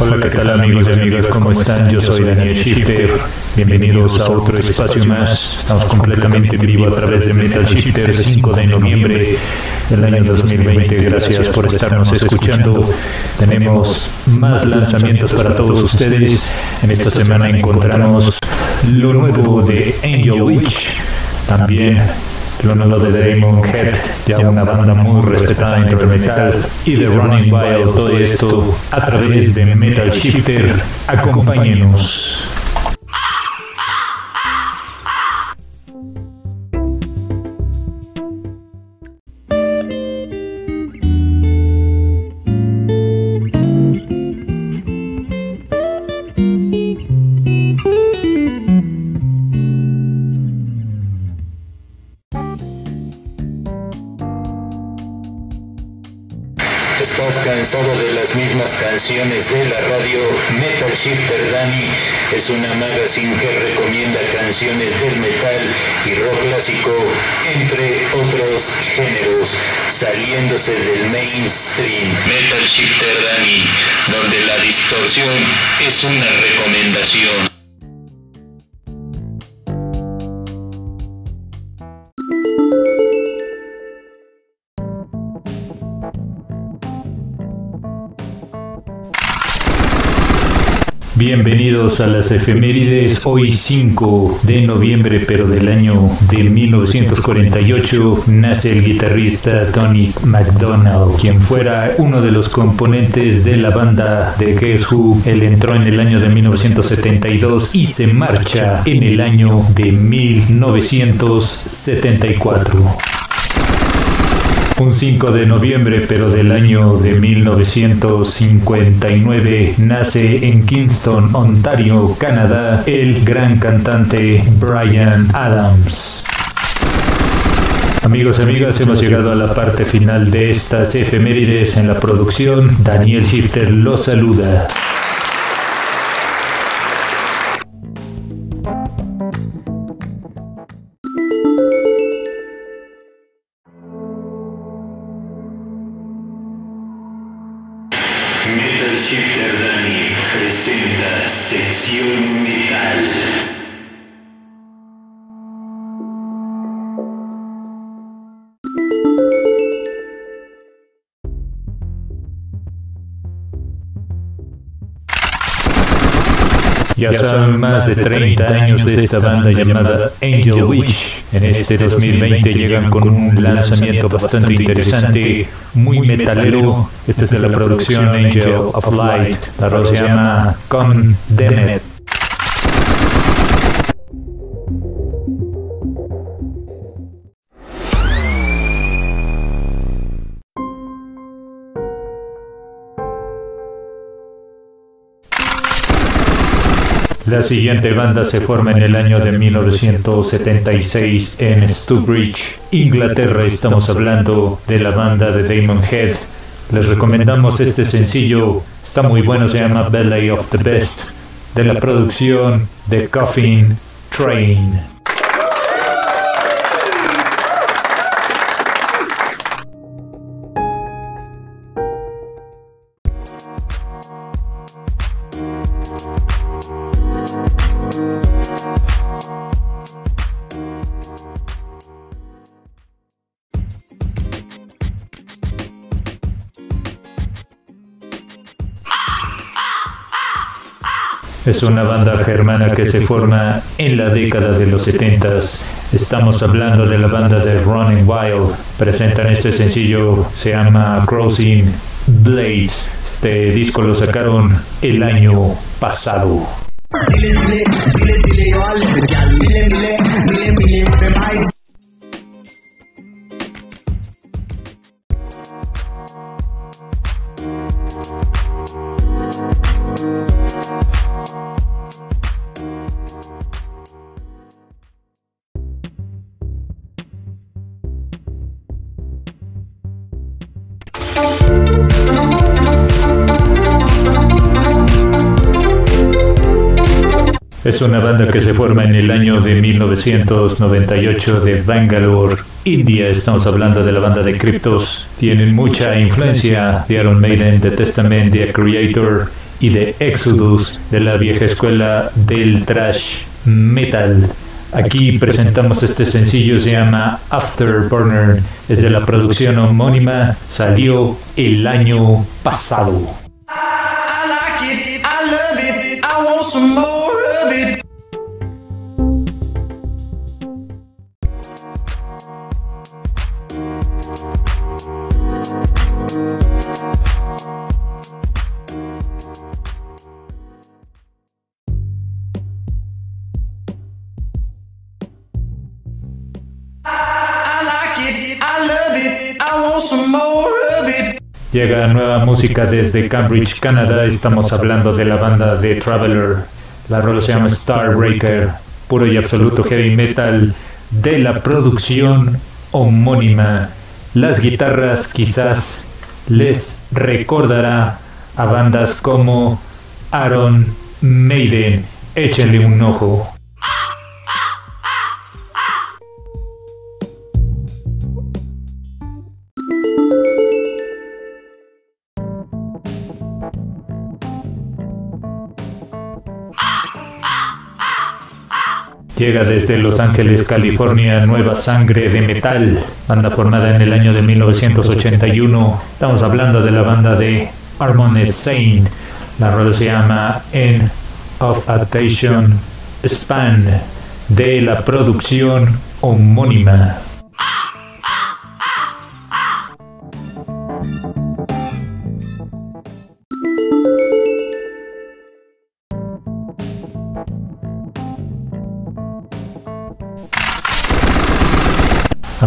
Hola, ¿qué tal amigos y amigas? ¿Cómo están? Yo soy Daniel Shifter. Bienvenidos a otro espacio más. Estamos completamente en vivo a través de Metal Shifter 5 de noviembre del año 2020. Gracias por estarnos escuchando. Tenemos más lanzamientos para todos ustedes. En esta semana encontramos lo nuevo de Angel Witch. También lo nuevo de Damon Head, ya una banda muy respetada entre el metal y The Running Wild, todo esto a través de Metal Shifter. Acompáñenos. ¿Estás cansado de las mismas canciones de la radio? Metal Shifter Danny es una magazine que recomienda canciones del metal y rock clásico, entre otros géneros, saliéndose del mainstream. Metal Shifter Danny, donde la distorsión es una recomendación. Bienvenidos a las efemérides, hoy 5 de noviembre, pero del año de 1948, nace el guitarrista Tony McDonald, quien fuera uno de los componentes de la banda de Guess Who. Él entró en el año de 1972 y se marcha en el año de 1974. Un 5 de noviembre, pero del año de 1959, nace en Kingston, Ontario, Canadá, el gran cantante Brian Adams. Amigos y amigas, hemos llegado a la parte final de estas efemérides en la producción. Daniel Shifter los saluda. Ya saben más de 30 años de esta banda llamada Angel Witch. En este 2020 llegan con un lanzamiento bastante interesante, muy metalero. Esta es de la producción Angel of Light. La rola se llama Condemned. La siguiente banda se forma en el año de 1976 en Stourbridge, Inglaterra. Estamos hablando de la banda de Damon Head. Les recomendamos este sencillo, está muy bueno, se llama Ballet of the Best, de la producción de Coffin Train. Es una banda germana que se forma en la década de los 70. Estamos hablando de la banda de Running Wild. Presentan este sencillo, se llama Crossing Blades. Este disco lo sacaron el año pasado. Es una banda que se forma en el año de 1998 de Bangalore, India. Estamos hablando de la banda de Cryptos. Tienen mucha influencia de Iron Maiden, The Testament, The Creator y de Exodus de la vieja escuela del trash metal. Aquí presentamos este sencillo, se llama Afterburner, es de la producción homónima, salió el año pasado. Llega nueva música desde Cambridge, Canadá. Estamos hablando de la banda de Traveler. La rola se llama Starbreaker, puro y absoluto heavy metal de la producción homónima. Las guitarras quizás les recordará a bandas como Aaron Maiden. Échenle un ojo. Llega desde Los Ángeles, California, Nueva Sangre de Metal, banda formada en el año de 1981. Estamos hablando de la banda de Armored Saint. La rola se llama End of Attention Span de la producción homónima.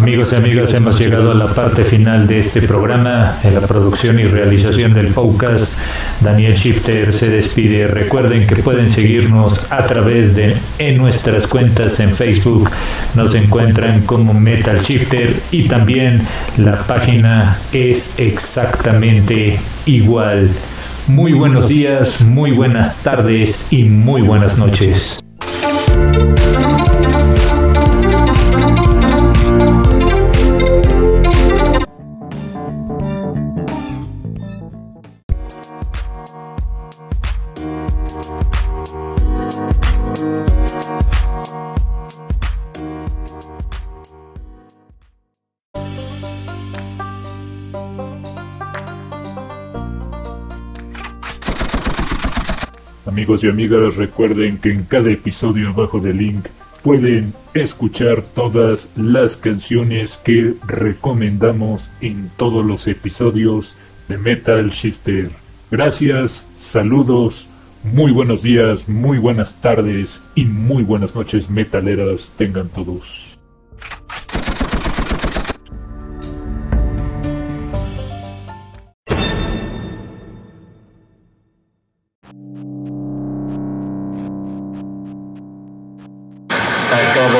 Amigos y amigas, hemos llegado a la parte final de este programa. En la producción y realización del Focus, Daniel Shifter se despide. Recuerden que pueden seguirnos a través de en nuestras cuentas en Facebook. Nos encuentran como Metal Shifter y también la página es exactamente igual. Muy buenos días, muy buenas tardes y muy buenas noches. Amigos y amigas, recuerden que en cada episodio abajo del link pueden escuchar todas las canciones que recomendamos en todos los episodios de Metal Shifter. Gracias, saludos, muy buenos días, muy buenas tardes y muy buenas noches metaleras tengan todos.